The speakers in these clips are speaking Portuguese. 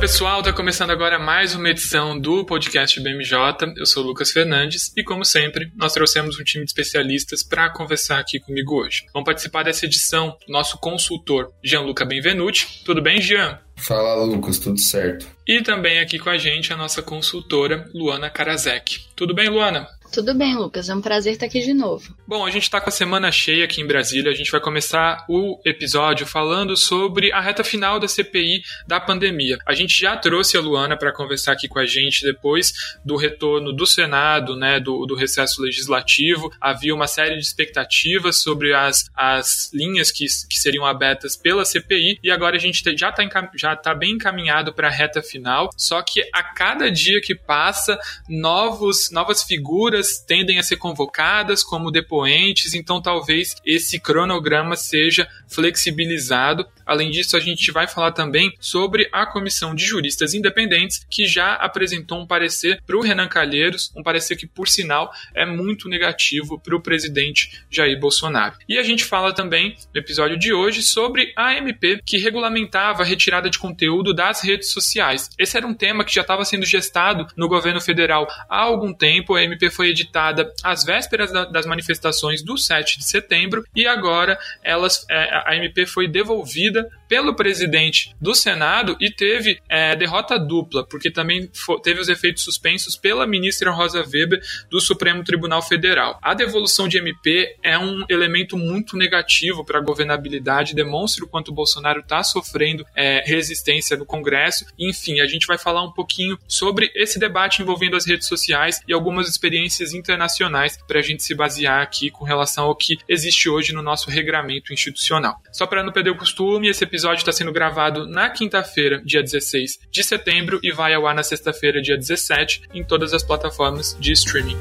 Pessoal, está começando agora mais uma edição do podcast BMJ. Eu sou o Lucas Fernandes e, como sempre, nós trouxemos um time de especialistas para conversar aqui comigo hoje. Vão participar dessa edição nosso consultor Gianluca Benvenuti. Tudo bem, Gian? Fala, Lucas, tudo certo. E também aqui com a gente a nossa consultora Luana Karasek. Tudo bem, Luana? Tudo bem, Lucas. É um prazer estar aqui de novo. Bom, a gente está com a semana cheia aqui em Brasília. A gente vai começar o episódio falando sobre a reta final da CPI da pandemia. A gente já trouxe a Luana para conversar aqui com a gente depois do retorno do Senado, né, do, do recesso legislativo. Havia uma série de expectativas sobre as, as linhas que, que seriam abertas pela CPI e agora a gente já está já tá bem encaminhado para a reta final. Só que a cada dia que passa, novos, novas figuras tendem a ser convocadas como depoentes, então talvez esse cronograma seja flexibilizado. Além disso, a gente vai falar também sobre a comissão de juristas independentes que já apresentou um parecer para o Renan Calheiros, um parecer que, por sinal, é muito negativo para o presidente Jair Bolsonaro. E a gente fala também no episódio de hoje sobre a MP que regulamentava a retirada de conteúdo das redes sociais. Esse era um tema que já estava sendo gestado no governo federal há algum tempo. A MP foi editada às vésperas das manifestações do 7 de setembro e agora elas, é, a MP foi devolvida pelo presidente do Senado e teve é, derrota dupla, porque também teve os efeitos suspensos pela ministra Rosa Weber do Supremo Tribunal Federal. A devolução de MP é um elemento muito negativo para a governabilidade, demonstra o quanto o Bolsonaro está sofrendo é, resistência no Congresso. Enfim, a gente vai falar um pouquinho sobre esse debate envolvendo as redes sociais e algumas experiências internacionais para a gente se basear aqui com relação ao que existe hoje no nosso regramento institucional. Só para não perder o costume, esse episódio está sendo gravado na quinta-feira, dia 16 de setembro, e vai ao ar na sexta-feira, dia 17, em todas as plataformas de streaming.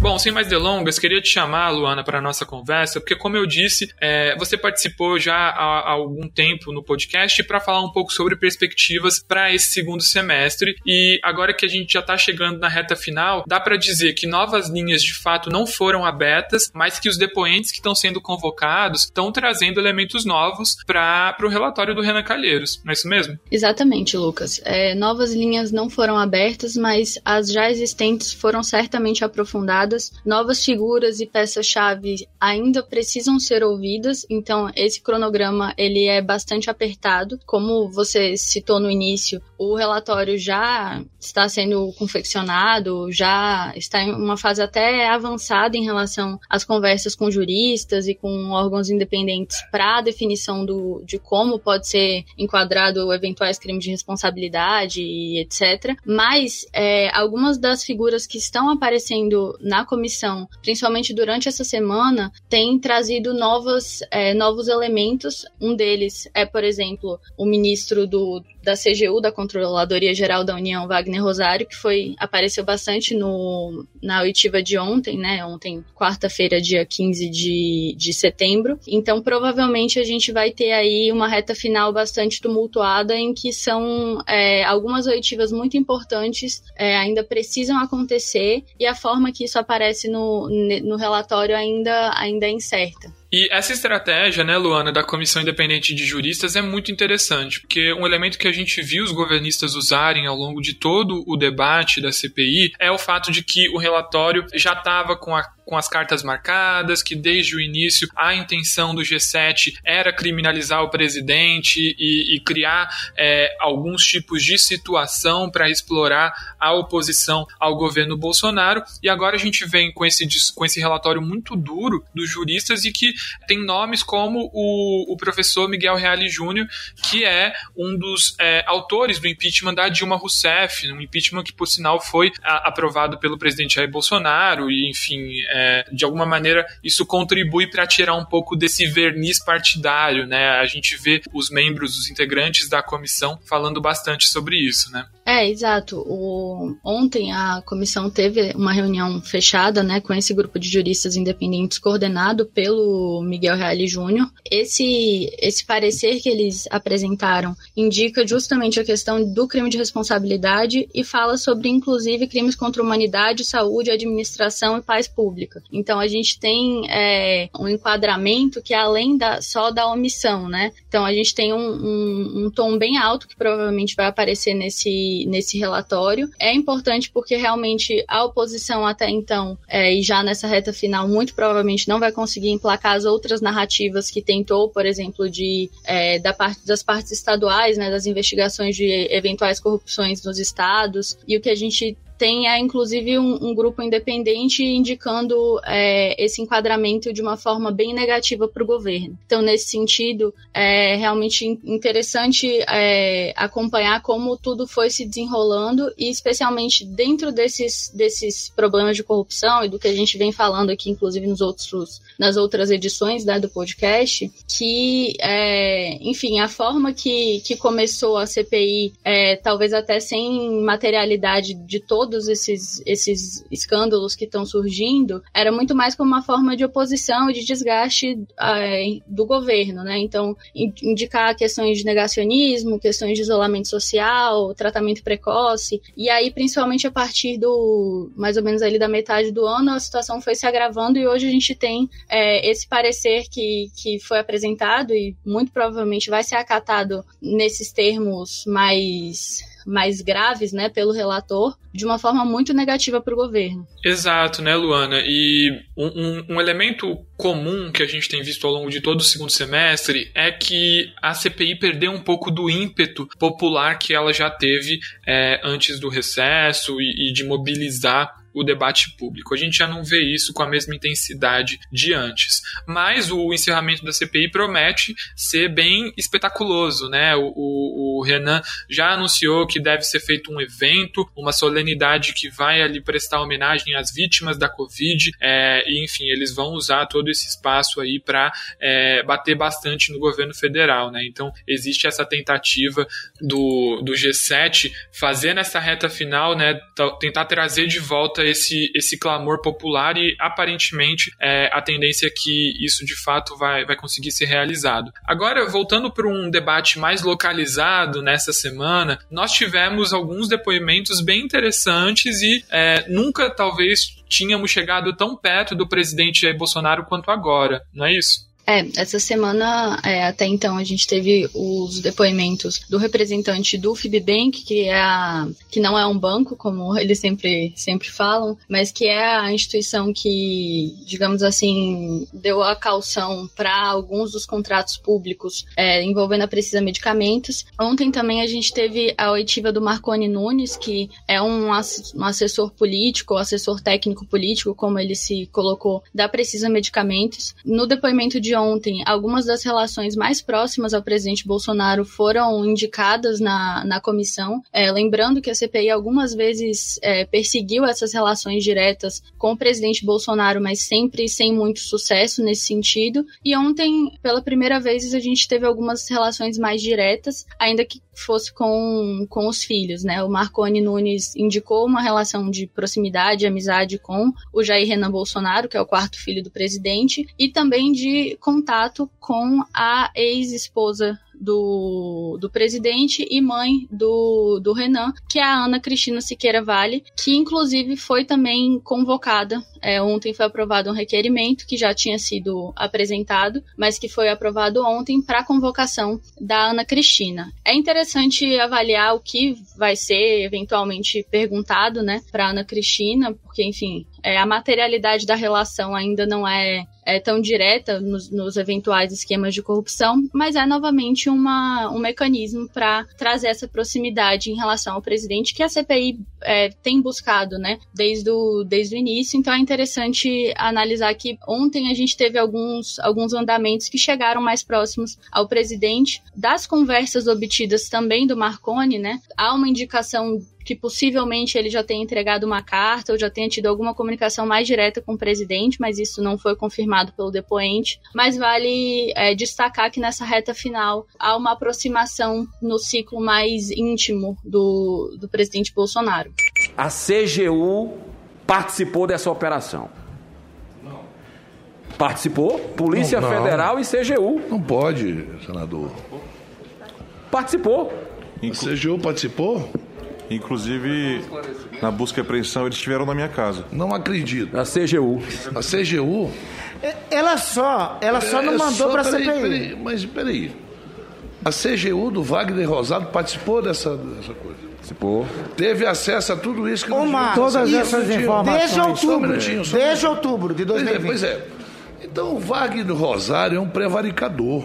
Bom, sem mais delongas, queria te chamar, Luana, para a nossa conversa, porque, como eu disse, é, você participou já há, há, algum tempo no podcast para falar um pouco sobre perspectivas para esse segundo semestre. E agora que a gente já está chegando na reta final, dá para dizer que novas linhas de fato não foram abertas, mas que os depoentes que estão sendo convocados estão trazendo elementos novos para o relatório do Renan Calheiros. Não é isso mesmo? Exatamente, Lucas. É, novas linhas não foram abertas, mas as já existentes foram certamente aprofundadas novas figuras e peças-chave ainda precisam ser ouvidas, então esse cronograma ele é bastante apertado. Como você citou no início, o relatório já está sendo confeccionado, já está em uma fase até avançada em relação às conversas com juristas e com órgãos independentes para a definição do, de como pode ser enquadrado eventuais crimes de responsabilidade e etc. Mas é, algumas das figuras que estão aparecendo na comissão, principalmente durante essa semana, tem trazido novos, é, novos elementos. Um deles é, por exemplo, o ministro do, da CGU, da Controladoria Geral da União, Wagner Rosário, que foi apareceu bastante no, na oitiva de ontem, né? Ontem, quarta-feira, dia 15 de, de setembro. Então, provavelmente a gente vai ter aí uma reta final bastante tumultuada em que são é, algumas oitivas muito importantes é, ainda precisam acontecer e a forma que isso aparece no, no relatório ainda, ainda é incerta. E essa estratégia, né, Luana, da Comissão Independente de Juristas é muito interessante, porque um elemento que a gente viu os governistas usarem ao longo de todo o debate da CPI é o fato de que o relatório já estava com a com as cartas marcadas, que desde o início a intenção do G7 era criminalizar o presidente e, e criar é, alguns tipos de situação para explorar a oposição ao governo Bolsonaro. E agora a gente vem com esse, com esse relatório muito duro dos juristas e que tem nomes como o, o professor Miguel Reale Júnior, que é um dos é, autores do impeachment da Dilma Rousseff, um impeachment que, por sinal, foi a, aprovado pelo presidente Jair Bolsonaro e, enfim, é, é, de alguma maneira isso contribui para tirar um pouco desse verniz partidário, né? A gente vê os membros, os integrantes da comissão falando bastante sobre isso, né? É, exato. O... Ontem a comissão teve uma reunião fechada né, com esse grupo de juristas independentes coordenado pelo Miguel Reale Júnior. Esse, esse parecer que eles apresentaram indica justamente a questão do crime de responsabilidade e fala sobre, inclusive, crimes contra a humanidade, saúde, administração e paz pública. Então a gente tem é, um enquadramento que é além da, só da omissão, né? Então a gente tem um, um, um tom bem alto que provavelmente vai aparecer nesse nesse, relatório. É importante porque realmente a oposição até então, é, e já nessa reta final, muito provavelmente não vai conseguir emplacar as outras narrativas que tentou, por exemplo, de é, da parte das partes estaduais, né, das investigações de eventuais corrupções nos estados. E o que a gente tem é, inclusive um, um grupo independente indicando é, esse enquadramento de uma forma bem negativa para o governo. Então, nesse sentido, é realmente interessante é, acompanhar como tudo foi se desenrolando e, especialmente dentro desses, desses problemas de corrupção e do que a gente vem falando aqui, inclusive nos outros, nas outras edições né, do podcast, que, é, enfim, a forma que, que começou a CPI, é, talvez até sem materialidade de todo todos esses, esses escândalos que estão surgindo era muito mais como uma forma de oposição e de desgaste uh, do governo, né? Então, indicar questões de negacionismo, questões de isolamento social, tratamento precoce, e aí, principalmente a partir do, mais ou menos ali da metade do ano, a situação foi se agravando e hoje a gente tem é, esse parecer que, que foi apresentado e muito provavelmente vai ser acatado nesses termos mais mais graves, né, pelo relator, de uma forma muito negativa para o governo. Exato, né, Luana? E um, um, um, elemento comum que a gente tem visto ao longo de todo o segundo semestre é que a CPI perdeu um pouco do ímpeto popular que ela já teve é, antes do recesso e, e de mobilizar o debate público. A gente já não vê isso com a mesma intensidade de antes. Mas o encerramento da CPI promete ser bem espetaculoso, né? O, o, o Renan já anunciou que deve ser feito um evento, uma solenidade que vai ali prestar homenagem às vítimas da Covid, é, e enfim, eles vão usar todo esse espaço aí para é, bater bastante no governo federal, né? Então existe essa tentativa do, do G7 fazer nessa reta final, né, tentar trazer de volta esse, esse clamor popular e aparentemente é, a tendência é que isso de fato vai, vai conseguir ser realizado. Agora, voltando para um debate mais localizado nessa semana, nós tivemos alguns depoimentos bem interessantes e é, nunca talvez tínhamos chegado tão perto do presidente Jair Bolsonaro quanto agora, não é isso? É, essa semana, é, até então, a gente teve os depoimentos do representante do Fibbank, que é a, que não é um banco, como eles sempre, sempre falam, mas que é a instituição que, digamos assim, deu a calção para alguns dos contratos públicos é, envolvendo a Precisa Medicamentos. Ontem também a gente teve a oitiva do Marconi Nunes, que é um, um assessor político, assessor técnico político, como ele se colocou, da Precisa Medicamentos. No depoimento de ontem, algumas das relações mais próximas ao presidente Bolsonaro foram indicadas na, na comissão. É, lembrando que a CPI algumas vezes é, perseguiu essas relações diretas com o presidente Bolsonaro, mas sempre sem muito sucesso nesse sentido. E ontem, pela primeira vez, a gente teve algumas relações mais diretas, ainda que fosse com, com os filhos, né? O Marconi Nunes indicou uma relação de proximidade, amizade com o Jair Renan Bolsonaro, que é o quarto filho do presidente, e também de contato com a ex-esposa do, do presidente e mãe do, do Renan, que é a Ana Cristina Siqueira Vale, que inclusive foi também convocada. É, ontem foi aprovado um requerimento que já tinha sido apresentado, mas que foi aprovado ontem para convocação da Ana Cristina. É interessante avaliar o que vai ser eventualmente perguntado, né, para Ana Cristina, porque enfim, é, a materialidade da relação ainda não é, é tão direta nos, nos, eventuais esquemas de corrupção, mas é novamente uma, um mecanismo para trazer essa proximidade em relação ao presidente que a CPI é, tem buscado, né, desde o, desde o início. Então é interessante analisar que ontem a gente teve alguns, alguns andamentos que chegaram mais próximos ao presidente. Das conversas obtidas também do Marconi, né, há uma indicação que possivelmente ele já tenha entregado uma carta ou já tenha tido alguma comunicação mais direta com o presidente, mas isso não foi confirmado pelo depoente. Mas vale é, destacar que nessa reta final há uma aproximação no ciclo mais íntimo do, do presidente Bolsonaro. A CGU participou dessa operação. Participou? Polícia Não, não. Federal e CGU. Não pode, senador. Participou. A CGU participou? Inclusive, na busca e apreensão, eles estiveram na minha casa. Não acredito. A CGU. A CGU. Ela só, ela só não É mandou só- pra peraí, CPI. peraí, mas peraí. A CGU do Wagner Rosado participou dessa, dessa coisa. Participou. Teve acesso a tudo isso que Ô, não Marcos, tinha. todas Isso, essas não informações. Desde um outubro. um Desde outubro de Pois é, 2020. Pois é. Então o Wagner Rosário é um prevaricador.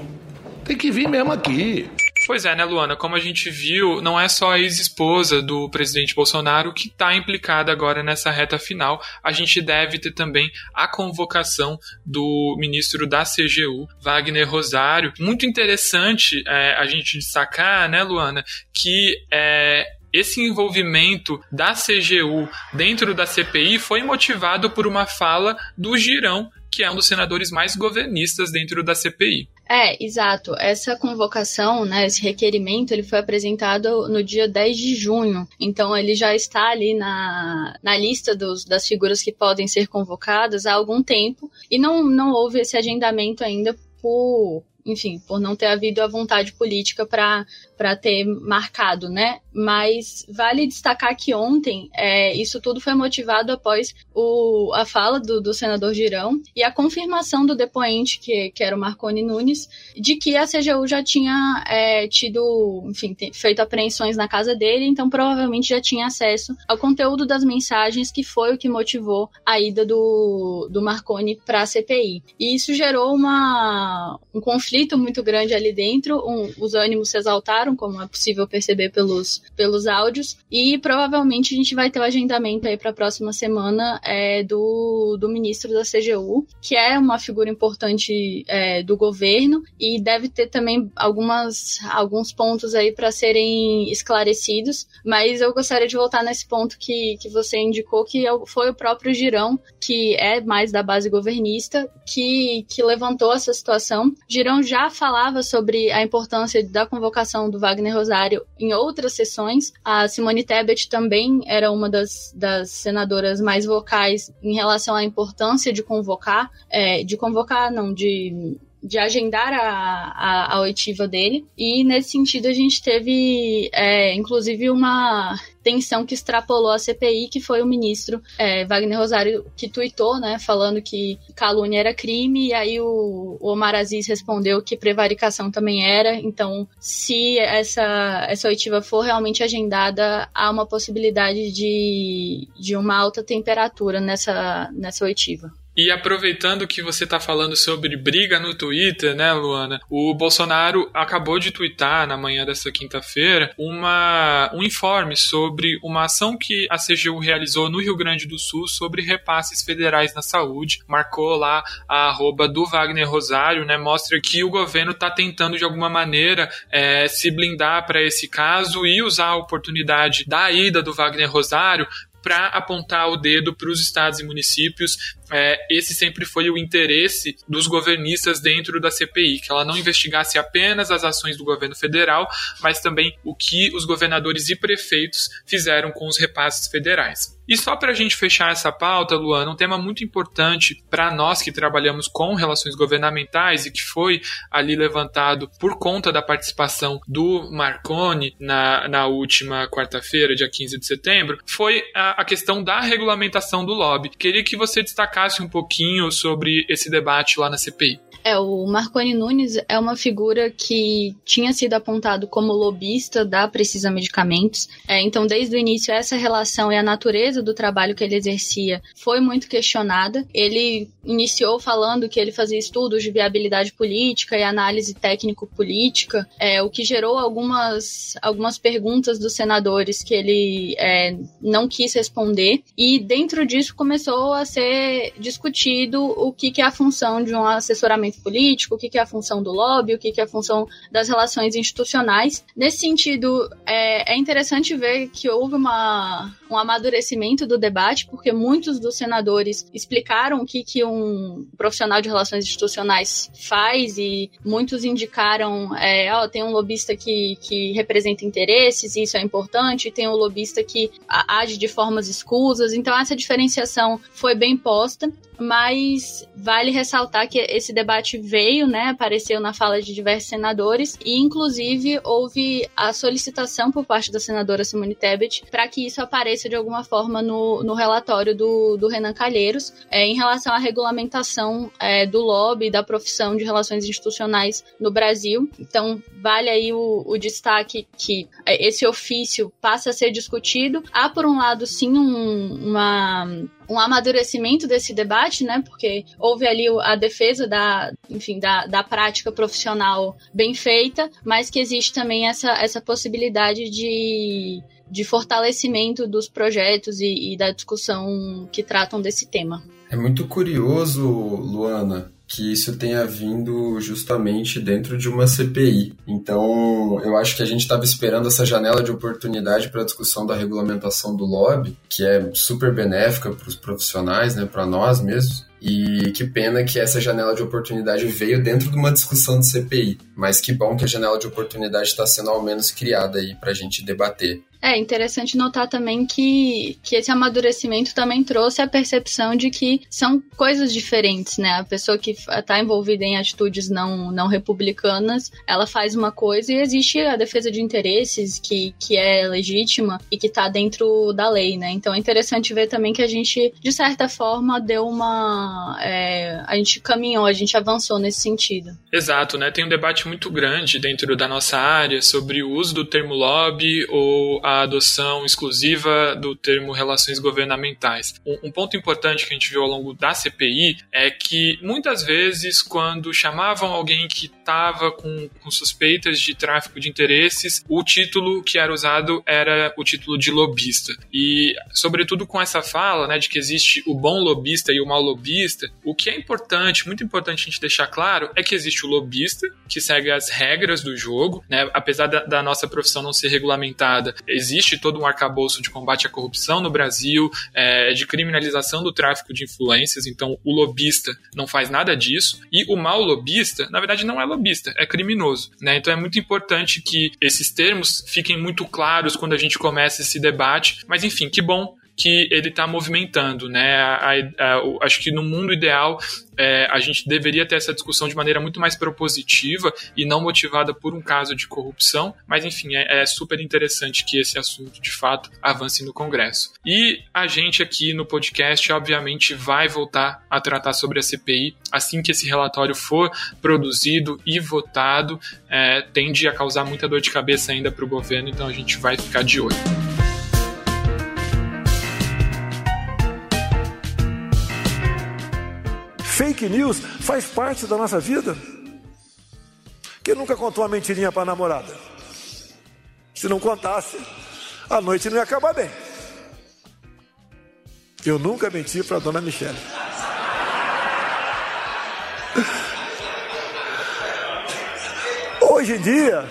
Tem que vir mesmo aqui. Pois é, né, Luana? Como a gente viu, não é só a ex-esposa do presidente Bolsonaro que está implicada agora nessa reta final. A gente deve ter também a convocação do ministro da CGU, Wagner Rosário. Muito interessante é, a gente destacar, né, Luana, que é, esse envolvimento da CGU dentro da CPI foi motivado por uma fala do Girão, que é um dos senadores mais governistas dentro da CPI. É, exato. Essa convocação, né, esse requerimento, ele foi apresentado no dia 10 de junho. Então, ele já está ali na, na lista dos, das figuras que podem ser convocadas há algum tempo. E não, não houve esse agendamento ainda por, enfim, por não ter havido a vontade política para ter marcado, né? Mas vale destacar que ontem é, isso tudo foi motivado após o, a fala do, do senador Girão e a confirmação do depoente, que, que era o Marconi Nunes, de que a CGU já tinha é, tido, enfim, feito apreensões na casa dele, então provavelmente já tinha acesso ao conteúdo das mensagens, que foi o que motivou a ida do, do Marconi para a CPI. E isso gerou uma, um conflito muito grande ali dentro, um- os ânimos se exaltaram, como é possível perceber pelos, pelos áudios, e provavelmente a gente vai ter o agendamento aí para a próxima semana é, do, do ministro da CGU, que é uma figura importante é, do governo e deve ter também algumas, alguns pontos aí para serem esclarecidos, mas eu gostaria de voltar nesse ponto que, que você indicou, que é foi o próprio Girão, que é mais da base governista, que, que levantou essa situação. Girão já falava sobre a importância da convocação do Wagner Rosário em outras sessões. A Simone Tebet também era uma das, das senadoras mais vocais em relação à importância de convocar, é, de convocar, não, de de agendar a, a, a oitiva dele. E nesse sentido a gente teve, é, inclusive, uma tensão que extrapolou a CPI, que foi o ministro é, Wagner Rosário que tuitou, né, falando que calúnia era crime, e aí o, o Omar Aziz respondeu que prevaricação também era. Então, se essa, essa oitiva for realmente agendada, há uma possibilidade de, de uma alta temperatura nessa, nessa oitiva. E aproveitando que você está falando sobre briga no Twitter, né, Luana? O Bolsonaro acabou de twittar na manhã dessa quinta-feira um informe sobre uma ação que a CGU realizou no Rio Grande do Sul sobre repasses federais na saúde. Marcou lá a arroba do Wagner Rosário, né? Mostra que o governo está tentando de alguma maneira é, se blindar para esse caso e usar a oportunidade da ida do Wagner Rosário para apontar o dedo para os estados e municípios. É, esse sempre foi o interesse dos governistas dentro da CPI, que ela não investigasse apenas as ações do governo federal, mas também o que os governadores e prefeitos fizeram com os repasses federais. E só para a gente fechar essa pauta, Luana, um tema muito importante para nós que trabalhamos com relações governamentais e que foi ali levantado por conta da participação do Marconi na, na última quarta-feira, dia 15 de setembro, foi a, a questão da regulamentação do lobby. Queria que você destacasse um pouquinho sobre esse debate lá na CPI. É, o Marconi Nunes é uma figura que tinha sido apontado como lobista da Precisa Medicamentos. É, então, desde o início, essa relação e a natureza do trabalho que ele exercia foi muito questionada. Ele iniciou falando que ele fazia estudos de viabilidade política e análise técnico-política, é, o que gerou algumas, algumas perguntas dos senadores que ele é, não quis responder. E dentro disso começou a ser discutido o que, que é a função de um assessoramento político, o que, que é a função do lobby, o que, que é a função das relações institucionais. Nesse sentido, é, é interessante ver que houve uma, um amadurecimento do debate, porque muitos dos senadores explicaram o que, que um profissional de relações institucionais faz e muitos indicaram, é, ó, tem um lobista que, que representa interesses, e isso é importante, tem um lobista que age de formas escusas, então essa diferenciação foi bem posta Austin? Mas vale ressaltar que esse debate veio, né, apareceu na fala de diversos senadores e inclusive houve a solicitação por parte da senadora Simone Tebet para que isso apareça de alguma forma no, no relatório do, do Renan Calheiros é, em relação à regulamentação é, do lobby da profissão de relações institucionais no Brasil. Então vale aí o, o destaque que é, esse ofício passa a ser discutido. Há por um lado sim um, uma um amadurecimento desse debate, né? Porque houve ali a defesa da, enfim, da, da prática profissional bem feita, mas que existe também essa, essa possibilidade de, de fortalecimento dos projetos e, e da discussão que tratam desse tema. É muito curioso, Luana, que isso tenha vindo justamente dentro de uma CPI. Então, eu acho que a gente estava esperando essa janela de oportunidade para a discussão da regulamentação do lobby, que é super benéfica para os profissionais, né, para nós mesmos. E que pena que essa janela de oportunidade veio dentro de uma discussão de CPI. Mas que bom que a janela de oportunidade está sendo ao menos criada aí para a gente debater. É interessante notar também que, que esse amadurecimento também trouxe a percepção de que são coisas diferentes, né? A pessoa que está envolvida em atitudes não, não republicanas, ela faz uma coisa e existe a defesa de interesses que, que é legítima e que está dentro da lei, né? Então é interessante ver também que a gente, de certa forma, deu uma. É, a gente caminhou, a gente avançou nesse sentido. Exato, né? Tem um debate muito grande dentro da nossa área sobre o uso do termo lobby ou a adoção exclusiva do termo relações governamentais. Um, um ponto importante que a gente viu ao longo da CPI é que muitas vezes, quando chamavam alguém que estava com, com suspeitas de tráfico de interesses, o título que era usado era o título de lobista. E, sobretudo com essa fala né, de que existe o bom lobista e o mau lobista, o que é importante, muito importante a gente deixar claro, é que existe o lobista, que segue as regras do jogo, né, apesar da, da nossa profissão não ser regulamentada, existe todo um arcabouço de combate à corrupção no Brasil, é, de criminalização do tráfico de influências, então o lobista não faz nada disso, e o mau lobista, na verdade, não é lobista, é criminoso. Né? Então é muito importante que esses termos fiquem muito claros quando a gente começa esse debate, mas enfim, que bom que ele está movimentando, né? A, a, a, acho que no mundo ideal é, a gente deveria ter essa discussão de maneira muito mais propositiva e não motivada por um caso de corrupção, mas enfim, é, é, super interessante que esse assunto de fato avance no Congresso. E a gente aqui no podcast, obviamente, vai voltar a tratar sobre a CPI assim que esse relatório for produzido e votado, é, tende a causar muita dor de cabeça ainda para o governo, então a gente vai ficar de olho. Fake news faz parte da nossa vida. Quem nunca contou uma mentirinha para a namorada? Se não contasse, a noite não ia acabar bem. Eu nunca menti para a dona Michele. Hoje em dia,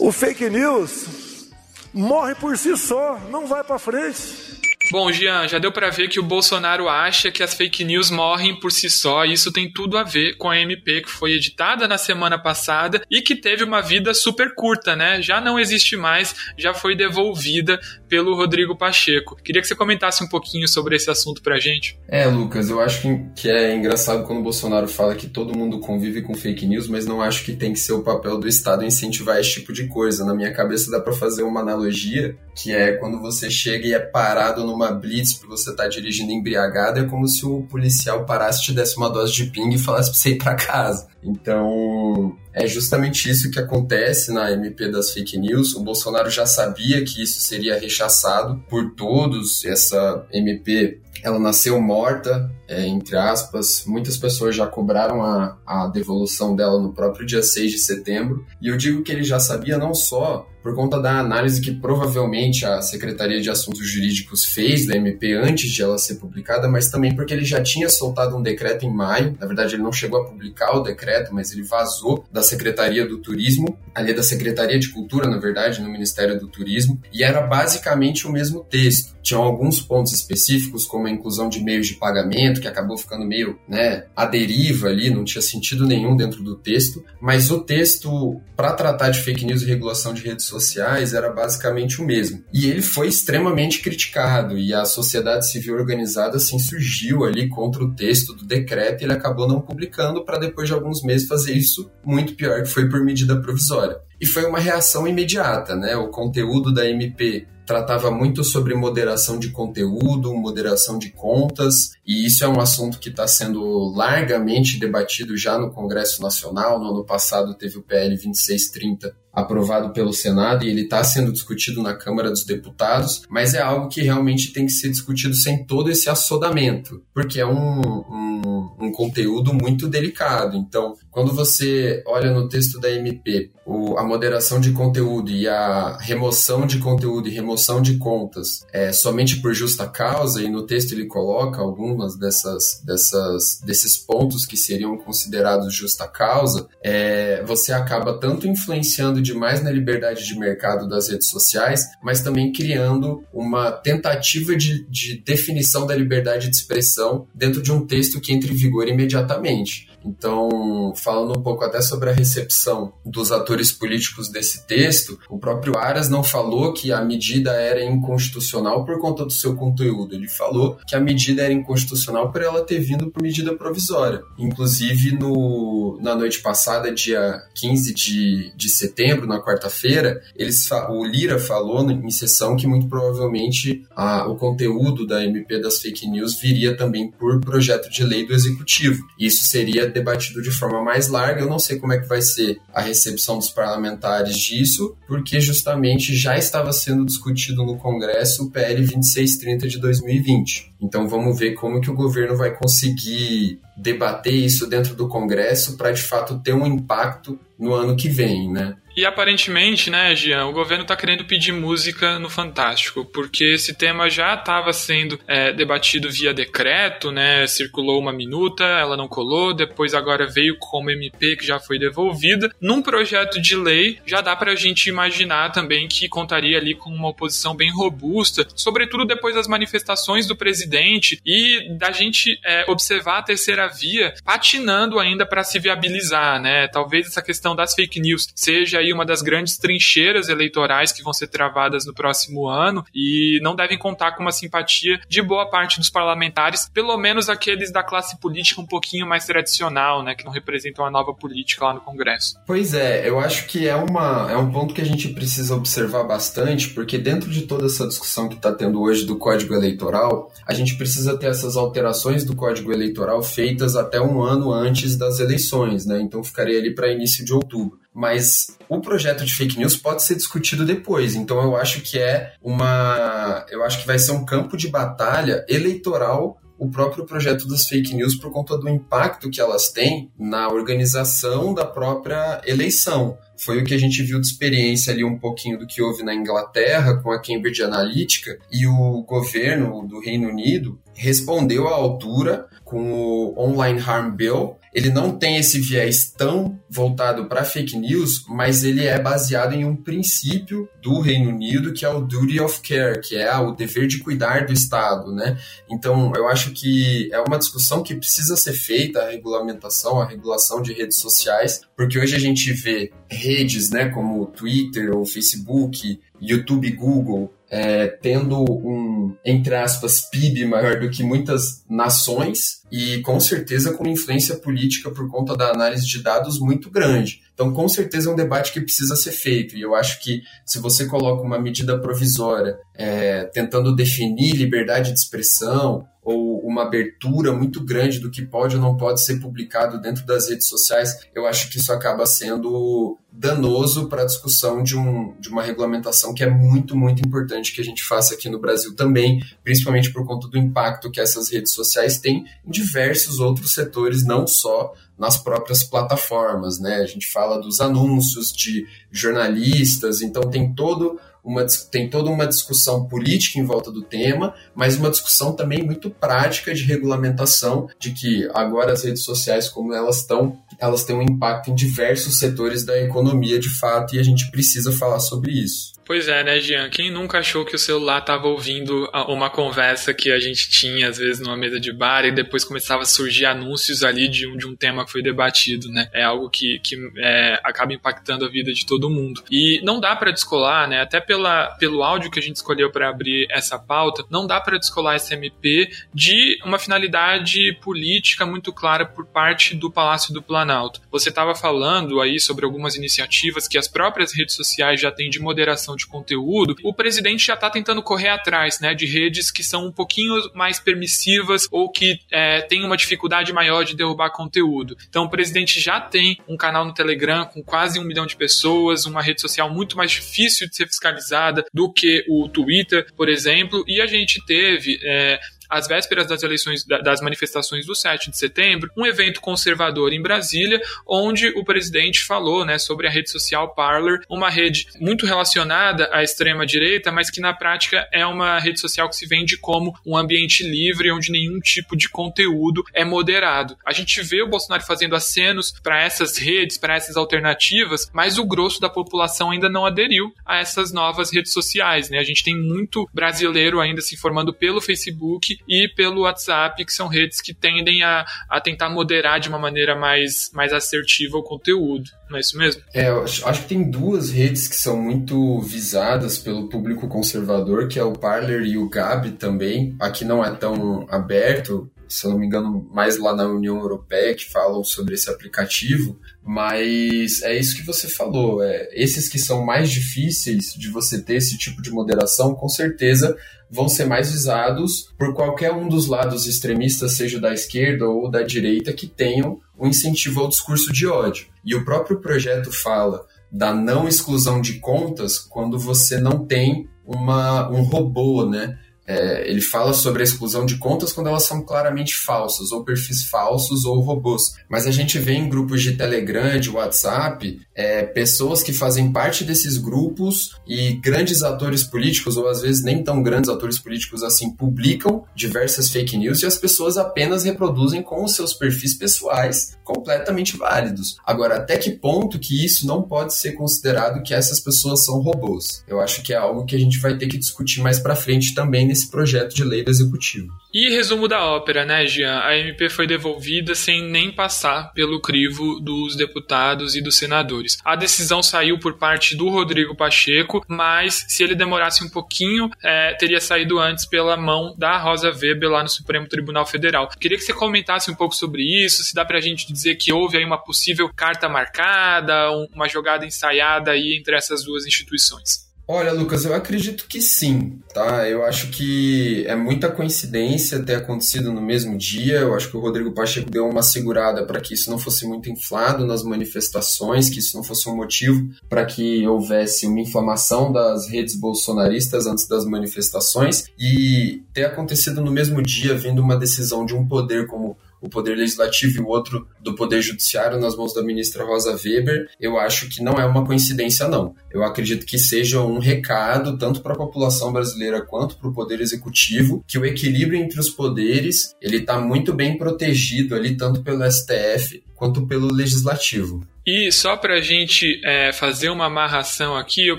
o fake news morre por si só, não vai para frente. Bom, Jean, já deu para ver que o Bolsonaro acha que as fake news morrem por si só, e isso tem tudo a ver com a MP que foi editada na semana passada e que teve uma vida super curta, né? Já não existe mais, já foi devolvida pelo Rodrigo Pacheco. Queria que você comentasse um pouquinho sobre esse assunto pra gente. É, Lucas, eu acho que é engraçado quando o Bolsonaro fala que todo mundo convive com fake news, mas não acho que tem que ser o papel do Estado incentivar esse tipo de coisa. Na minha cabeça dá para fazer uma analogia, que é quando você chega e é parado numa blitz porque você tá dirigindo embriagado, é como se o policial parasse, te desse uma dose de ping e falasse pra você ir pra casa. Então, é justamente isso que acontece na MP das fake news. O Bolsonaro já sabia que isso seria rechaçado por todos. Essa MP ela nasceu morta, é, entre aspas. Muitas pessoas já cobraram a, a devolução dela no próprio dia 6 de setembro. E eu digo que ele já sabia não só por conta da análise que provavelmente a Secretaria de Assuntos Jurídicos fez da MP antes de ela ser publicada, mas também porque ele já tinha soltado um decreto em maio. Na verdade, ele não chegou a publicar o decreto, mas ele vazou da Secretaria do Turismo, ali da Secretaria de Cultura, na verdade, no Ministério do Turismo, e era basicamente o mesmo texto. Tinham alguns pontos específicos, como a inclusão de meios de pagamento, que acabou ficando meio, né, a deriva ali, não tinha sentido nenhum dentro do texto, mas o texto para tratar de fake news e regulação de redes sociais era basicamente o mesmo. E ele foi extremamente criticado e a sociedade civil organizada assim surgiu ali contra o texto do decreto e ele acabou não publicando para depois de alguns meses fazer isso muito pior que foi por medida provisória. E foi uma reação imediata, né? O conteúdo da MP tratava muito sobre moderação de conteúdo, moderação de contas, e isso é um assunto que está sendo largamente debatido já no Congresso Nacional. No ano passado teve o PL 2630 aprovado pelo Senado e ele está sendo discutido na Câmara dos Deputados, mas é algo que realmente tem que ser discutido sem todo esse assodamento, porque é um, um, um conteúdo muito delicado. Então, quando você olha no texto da MP o, a moderação de conteúdo e a remoção de conteúdo e remoção de contas é, somente por justa causa, e no texto ele coloca algumas dessas, dessas, desses pontos que seriam considerados justa causa, é, você acaba tanto influenciando demais na liberdade de mercado das redes sociais, mas também criando uma tentativa de, de definição da liberdade de expressão dentro de um texto que entre em vigor imediatamente. Então, falando um pouco até sobre a recepção dos atores políticos desse texto, o próprio Aras não falou que a medida era inconstitucional por conta do seu conteúdo. Ele falou que a medida era inconstitucional por ela ter vindo por medida provisória. Inclusive, no, na noite passada, dia 15 de, de setembro, na quarta-feira, eles o Lira falou em sessão que muito provavelmente a, o conteúdo da MP das fake news viria também por projeto de lei do executivo. Isso seria debatido de forma mais larga. Eu não sei como é que vai ser a recepção dos parlamentares disso, porque justamente já estava sendo discutido no Congresso o PL 2630 de 2020. Então vamos ver como que o governo vai conseguir debater isso dentro do Congresso para de fato ter um impacto no ano que vem, né? E aparentemente, né, Jean, o governo está querendo pedir música no Fantástico, porque esse tema já estava sendo é, debatido via decreto, né? Circulou uma minuta, ela não colou, depois agora veio como MP que já foi devolvida. Num projeto de lei, já dá para a gente imaginar também que contaria ali com uma oposição bem robusta, sobretudo depois das manifestações do presidente e da gente é, observar a terceira via patinando ainda para se viabilizar, né? Talvez essa questão das fake news seja aí uma das grandes trincheiras eleitorais que vão ser travadas no próximo ano e não devem contar com uma simpatia de boa parte dos parlamentares, pelo menos aqueles da classe política um pouquinho mais tradicional, né, que não representam a nova política lá no Congresso. Pois é, eu acho que é, uma, é um ponto que a gente precisa observar bastante, porque dentro de toda essa discussão que está tendo hoje do Código Eleitoral, a gente precisa ter essas alterações do Código Eleitoral feitas até um ano antes das eleições, né? Então ficaria ali para início de outubro mas o projeto de fake news pode ser discutido depois. Então eu acho que é uma, eu acho que vai ser um campo de batalha eleitoral o próprio projeto das fake news por conta do impacto que elas têm na organização da própria eleição. Foi o que a gente viu de experiência ali um pouquinho do que houve na Inglaterra com a Cambridge Analytica e o governo do Reino Unido respondeu à altura com o Online Harm Bill, ele não tem esse viés tão voltado para fake news, mas ele é baseado em um princípio do Reino Unido que é o duty of care, que é o dever de cuidar do Estado, né? Então, eu acho que é uma discussão que precisa ser feita a regulamentação, a regulação de redes sociais, porque hoje a gente vê redes, né, como Twitter ou Facebook, YouTube, Google, é, tendo um, entre aspas, PIB maior do que muitas nações e com certeza com influência política por conta da análise de dados muito grande. Então, com certeza é um debate que precisa ser feito. E eu acho que se você coloca uma medida provisória é, tentando definir liberdade de expressão ou uma abertura muito grande do que pode ou não pode ser publicado dentro das redes sociais, eu acho que isso acaba sendo danoso para a discussão de, um, de uma regulamentação que é muito, muito importante que a gente faça aqui no Brasil também, principalmente por conta do impacto que essas redes sociais têm em diversos outros setores, não só nas próprias plataformas, né? A gente fala dos anúncios de jornalistas, então tem todo uma, tem toda uma discussão política em volta do tema, mas uma discussão também muito prática de regulamentação, de que agora as redes sociais, como elas estão, elas têm um impacto em diversos setores da economia de fato, e a gente precisa falar sobre isso. Pois é, né, Jean? Quem nunca achou que o celular estava ouvindo uma conversa que a gente tinha, às vezes, numa mesa de bar e depois começava a surgir anúncios ali de um, de um tema que foi debatido, né? É algo que, que é, acaba impactando a vida de todo mundo. E não dá para descolar, né? Até pela, pelo áudio que a gente escolheu para abrir essa pauta, não dá para descolar esse MP de uma finalidade política muito clara por parte do Palácio do Planalto. Você estava falando aí sobre algumas iniciativas que as próprias redes sociais já têm de moderação de conteúdo, o presidente já está tentando correr atrás né, de redes que são um pouquinho mais permissivas ou que é, têm uma dificuldade maior de derrubar conteúdo. Então, o presidente já tem um canal no Telegram com quase um milhão de pessoas, uma rede social muito mais difícil de ser fiscalizada do que o Twitter, por exemplo, e a gente teve é, às vésperas das eleições, das manifestações do 7 de setembro, um evento conservador em Brasília, onde o presidente falou né, sobre a rede social Parler, uma rede muito relacionada à extrema-direita, mas que na prática é uma rede social que se vende como um ambiente livre, onde nenhum tipo de conteúdo é moderado. A gente vê o Bolsonaro fazendo acenos para essas redes, para essas alternativas, mas o grosso da população ainda não aderiu a essas novas redes sociais. Né? A gente tem muito brasileiro ainda se informando pelo Facebook e pelo WhatsApp, que são redes que tendem a, a tentar moderar de uma maneira mais, mais assertiva o conteúdo. Não é isso mesmo? É, acho, acho que tem duas redes que são muito visadas pelo público conservador, que é o Parler e o Gab também. Aqui não é tão aberto, se não me engano, mais lá na União Europeia que falam sobre esse aplicativo, mas é isso que você falou. É, esses que são mais difíceis de você ter esse tipo de moderação, com certeza vão ser mais visados por qualquer um dos lados extremistas, seja da esquerda ou da direita, que tenham um incentivo ao discurso de ódio. E o próprio projeto fala da não exclusão de contas quando você não tem uma, um robô, né? É, ele fala sobre a exclusão de contas quando elas são claramente falsas, ou perfis falsos, ou robôs. Mas a gente vê em grupos de Telegram, de WhatsApp, é, pessoas que fazem parte desses grupos e grandes atores políticos, ou às vezes nem tão grandes atores políticos assim, publicam diversas fake news e as pessoas apenas reproduzem com os seus perfis pessoais completamente válidos. Agora, até que ponto que isso não pode ser considerado que essas pessoas são robôs? Eu acho que é algo que a gente vai ter que discutir mais para frente também nesse projeto de lei do executivo. E resumo da ópera, né, Jean? A MP foi devolvida sem nem passar pelo crivo dos deputados e dos senadores. A decisão saiu por parte do Rodrigo Pacheco, mas se ele demorasse um pouquinho, é, teria saído antes pela mão da Rosa Weber lá no Supremo Tribunal Federal. Queria que você comentasse um pouco sobre isso, se dá pra gente dizer que houve aí uma possível carta marcada, uma jogada ensaiada aí entre essas duas instituições. Olha, Lucas, eu acredito que sim, tá? Eu acho que é muita coincidência ter acontecido no mesmo dia. Eu acho que o Rodrigo Pacheco deu uma segurada para que isso não fosse muito inflado nas manifestações, que isso não fosse um motivo para que houvesse uma inflamação das redes bolsonaristas antes das manifestações e ter acontecido no mesmo dia, vindo uma decisão de um poder como o poder legislativo e o outro do poder judiciário nas mãos da ministra Rosa Weber, eu acho que não é uma coincidência não. Eu acredito que seja um recado tanto para a população brasileira quanto para o poder executivo que o equilíbrio entre os poderes ele está muito bem protegido ali tanto pelo STF quanto pelo legislativo. E só para a gente é, fazer uma amarração aqui, eu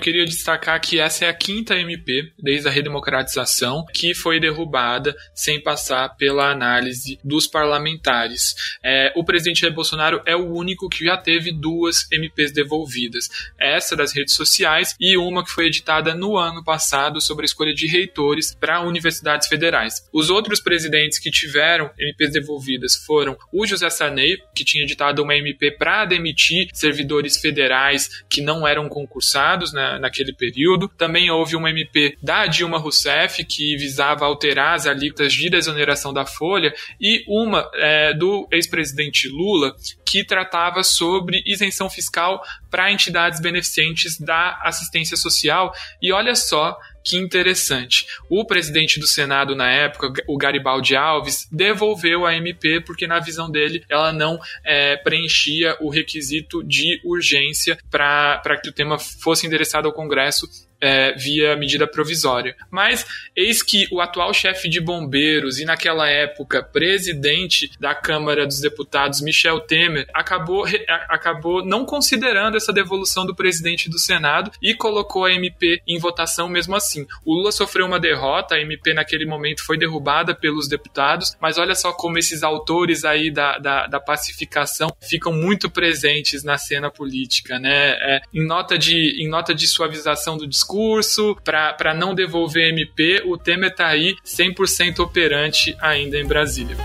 queria destacar que essa é a quinta MP, desde a redemocratização, que foi derrubada sem passar pela análise dos parlamentares. É, o presidente Jair Bolsonaro é o único que já teve duas MPs devolvidas. Essa das redes sociais e uma que foi editada no ano passado sobre a escolha de reitores para universidades federais. Os outros presidentes que tiveram MPs devolvidas foram o José Sarney, que tinha editado uma MP para demitir servidores federais que não eram concursados né, naquele período. Também houve uma MP da Dilma Rousseff que visava alterar as alíquotas de desoneração da folha e uma é, do ex-presidente Lula que tratava sobre isenção fiscal para entidades beneficentes da assistência social. E olha só que interessante. O presidente do Senado na época, o Garibaldi Alves, devolveu a MP porque, na visão dele, ela não é, preenchia o requisito de urgência para que o tema fosse endereçado ao Congresso é, via medida provisória. Mas eis que o atual chefe de bombeiros e, naquela época, presidente da Câmara dos Deputados, Michel Temer, acabou, acabou não considerando essa devolução do presidente do Senado e colocou a MP em votação mesmo assim. O Lula sofreu uma derrota, a MP naquele momento foi derrubada pelos deputados, mas olha só como esses autores aí da, da, da pacificação ficam muito presentes na cena política, né? É, em, nota de, em nota de suavização do discurso, discurso, para não devolver MP, o Temer está aí 100% operante ainda em Brasília.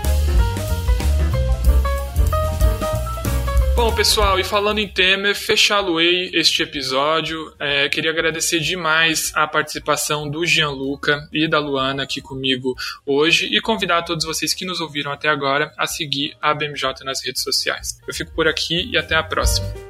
Bom, pessoal, e falando em Temer, fechá-lo-ei este episódio. É, queria agradecer demais a participação do Gianluca e da Luana aqui comigo hoje e convidar todos vocês que nos ouviram até agora a seguir a BMJ nas redes sociais. Eu fico por aqui e até a próxima.